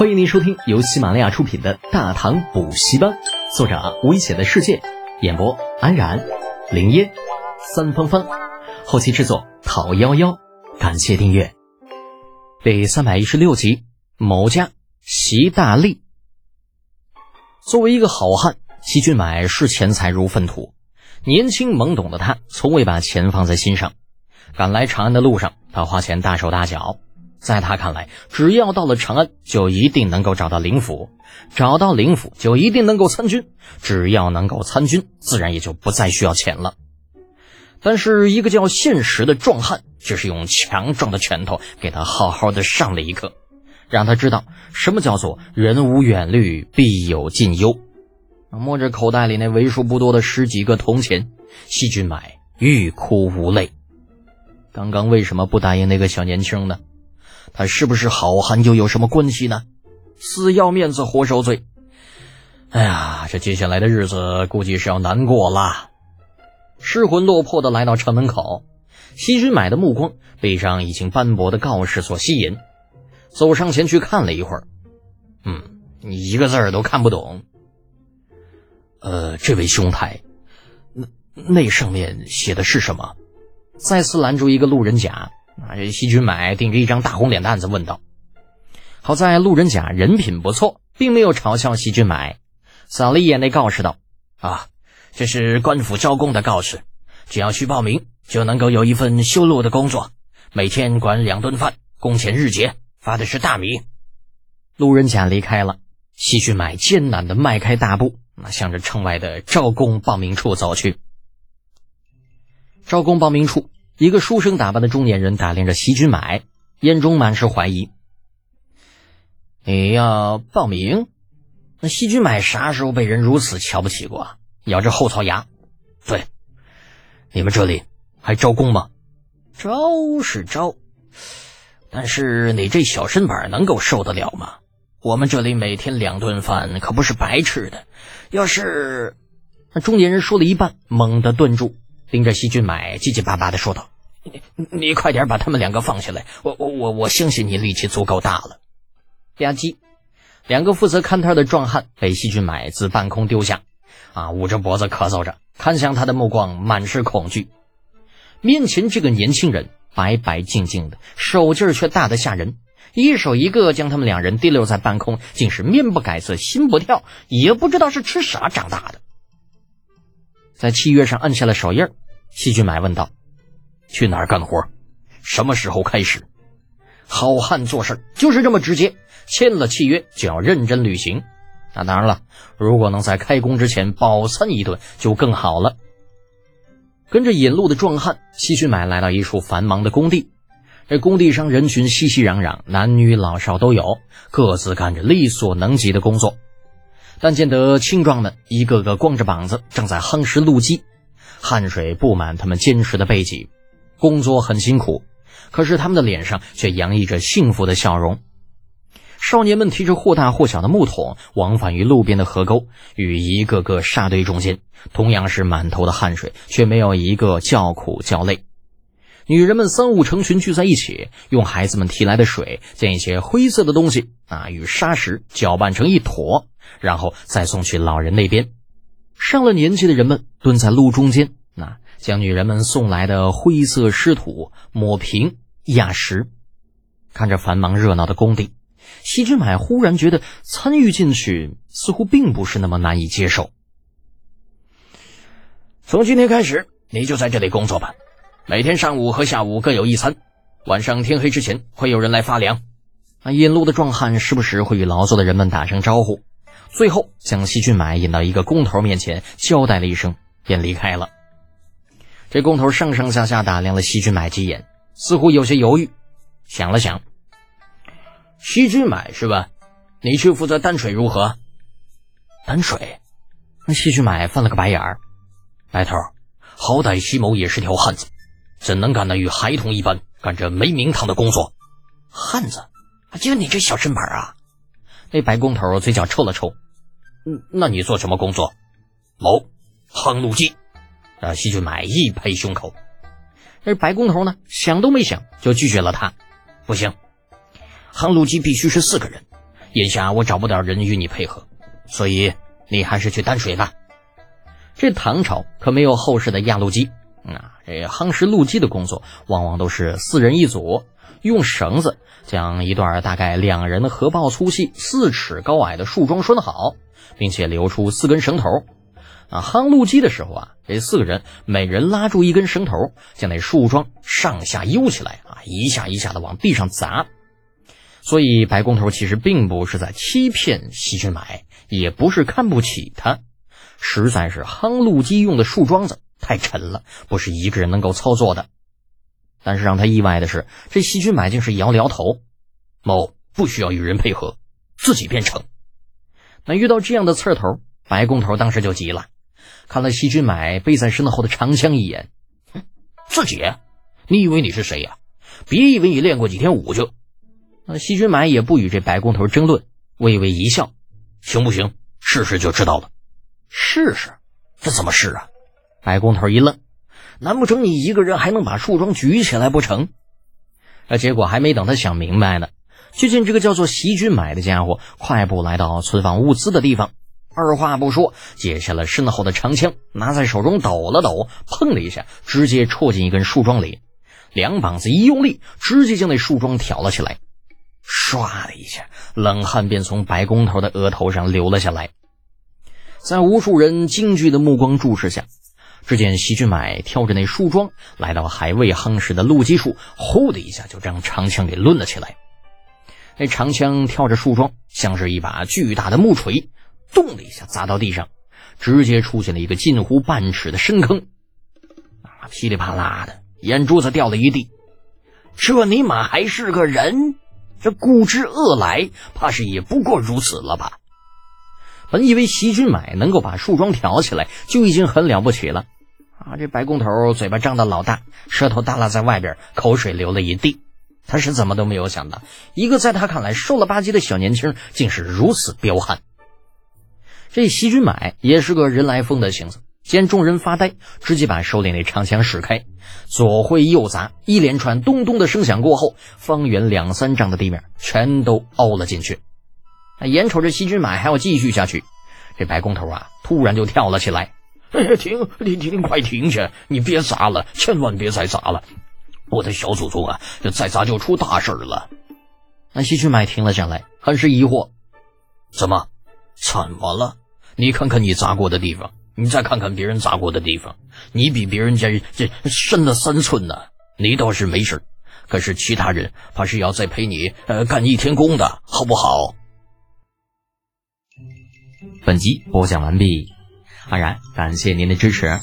欢迎您收听由喜马拉雅出品的《大唐补习班》，作者危险的世界，演播安然、林烟、三芳芳，后期制作讨幺幺，感谢订阅。第三百一十六集，某家习大利。作为一个好汉，西俊买视钱财如粪土。年轻懵懂的他，从未把钱放在心上。赶来长安的路上，他花钱大手大脚。在他看来，只要到了长安，就一定能够找到灵府；找到灵府，就一定能够参军；只要能够参军，自然也就不再需要钱了。但是，一个叫现实的壮汉，却是用强壮的拳头给他好好的上了一课，让他知道什么叫做“人无远虑，必有近忧”。摸着口袋里那为数不多的十几个铜钱，细菌买欲哭无泪。刚刚为什么不答应那个小年轻呢？他是不是好汉又有什么关系呢？死要面子活受罪。哎呀，这接下来的日子估计是要难过啦。失魂落魄的来到城门口，西君买的目光被上已经斑驳的告示所吸引，走上前去看了一会儿。嗯，你一个字儿都看不懂。呃，这位兄台，那那上面写的是什么？再次拦住一个路人甲，啊，这西君买顶着一张大红脸蛋子问道。好在路人甲人品不错，并没有嘲笑西君买，扫了一眼那告示道：“啊，这是官府招工的告示，只要去报名，就能够有一份修路的工作，每天管两顿饭，工钱日结，发的是大米。”路人甲离开了，西君买艰难的迈开大步。那向着城外的招工报名处走去。招工报名处，一个书生打扮的中年人打量着西君买，眼中满是怀疑。你要报名？那西君买啥时候被人如此瞧不起过？咬着后槽牙，对，你们这里还招工吗？招是招，但是你这小身板能够受得了吗？我们这里每天两顿饭可不是白吃的。要是那中年人说了一半，猛地顿住，盯着西君买，结结巴巴的说道：“你 你快点把他们两个放下来，我我我我相信你力气足够大了。”吧唧，两个负责看摊的壮汉被西俊买自半空丢下，啊，捂着脖子咳嗽着，看向他的目光满是恐惧。面前这个年轻人白白净净的，手劲儿却大得吓人。一手一个将他们两人提溜在半空，竟是面不改色心不跳，也不知道是吃啥长大的。在契约上按下了手印，细菌买问道：“去哪儿干活？什么时候开始？”好汉做事就是这么直接，签了契约就要认真履行。那当然了，如果能在开工之前饱餐一顿就更好了。跟着引路的壮汉细菌买来到一处繁忙的工地。这工地上人群熙熙攘攘，男女老少都有，各自干着力所能及的工作。但见得青壮们一个个光着膀子，正在夯实路基，汗水布满他们坚实的背脊，工作很辛苦，可是他们的脸上却洋溢着幸福的笑容。少年们提着或大或小的木桶，往返于路边的河沟与一个个沙堆中间，同样是满头的汗水，却没有一个叫苦叫累。女人们三五成群聚在一起，用孩子们提来的水，将一些灰色的东西啊与沙石搅拌成一坨，然后再送去老人那边。上了年纪的人们蹲在路中间，那将女人们送来的灰色湿土抹平压实。看着繁忙热闹的工地，西之买忽然觉得参与进去似乎并不是那么难以接受。从今天开始，你就在这里工作吧。每天上午和下午各有一餐，晚上天黑之前会有人来发粮。那，引路的壮汉时不时会与劳作的人们打声招呼，最后将西俊买引到一个工头面前，交代了一声，便离开了。这工头上上下下打量了西俊买几眼，似乎有些犹豫，想了想：“西俊买是吧？你去负责担水如何？”担水？那西俊买翻了个白眼儿，白头，好歹西某也是条汉子。怎能干得与孩童一般干这没名堂的工作？汉子，就你这小身板啊！那白工头嘴角抽了抽，嗯，那你做什么工作？某夯路基。啊，西俊买一拍胸口。那白工头呢，想都没想就拒绝了他。不行，夯路基必须是四个人，眼下我找不到人与你配合，所以你还是去担水吧。这唐朝可没有后世的压路机啊，这夯实路基的工作往往都是四人一组，用绳子将一段大概两人的合抱粗细、四尺高矮的树桩拴好，并且留出四根绳头。啊，夯路基的时候啊，这四个人每人拉住一根绳头，将那树桩上下悠起来啊，一下一下的往地上砸。所以白工头其实并不是在欺骗细菌买，也不是看不起他，实在是夯路基用的树桩子太沉了，不是一个人能够操作的。但是让他意外的是，这细菌买竟是摇了摇头：“某不需要与人配合，自己便成。”那遇到这样的刺头，白工头当时就急了。看了细菌买背在身后的长枪一眼，哼，自己？你以为你是谁呀？别以为你练过几天武就……那细菌买也不与这白工头争论，微微一笑：“行不行？试试就知道了。”试试？这怎么试啊？白工头一愣：“难不成你一个人还能把树桩举起来不成？”那结果还没等他想明白呢，就见这个叫做席君买的家伙快步来到存放物资的地方。二话不说，解下了身后的长枪，拿在手中抖了抖，砰的一下，直接戳进一根树桩里，两膀子一用力，直接将那树桩挑了起来。唰的一下，冷汗便从白工头的额头上流了下来。在无数人惊惧的目光注视下，只见席俊买挑着那树桩，来到还未夯实的路基处，呼的一下就将长枪给抡了起来。那长枪挑着树桩，像是一把巨大的木锤。咚的一下砸到地上，直接出现了一个近乎半尺的深坑，啊，噼里啪啦的，眼珠子掉了一地。这尼玛还是个人？这古之恶来，怕是也不过如此了吧？本以为席君买能够把树桩挑起来，就已经很了不起了。啊，这白工头嘴巴张得老大，舌头耷拉在外边，口水流了一地。他是怎么都没有想到，一个在他看来瘦了吧唧的小年轻，竟是如此彪悍。这西军买也是个人来疯的性子，见众人发呆，直接把手里那长枪使开，左挥右砸，一连串咚咚的声响过后，方圆两三丈的地面全都凹了进去。眼瞅着西军买还要继续下去，这白工头啊，突然就跳了起来：“停停停！快停下！你别砸了，千万别再砸了！我的小祖宗啊，这再砸就出大事了！”那西军买停了下来，很是疑惑：“怎么？怎么了？”你看看你砸过的地方，你再看看别人砸过的地方，你比别人家这深了三寸呢。你倒是没事，可是其他人怕是要再陪你呃干一天工的，好不好？本集播讲完毕，安然感谢您的支持。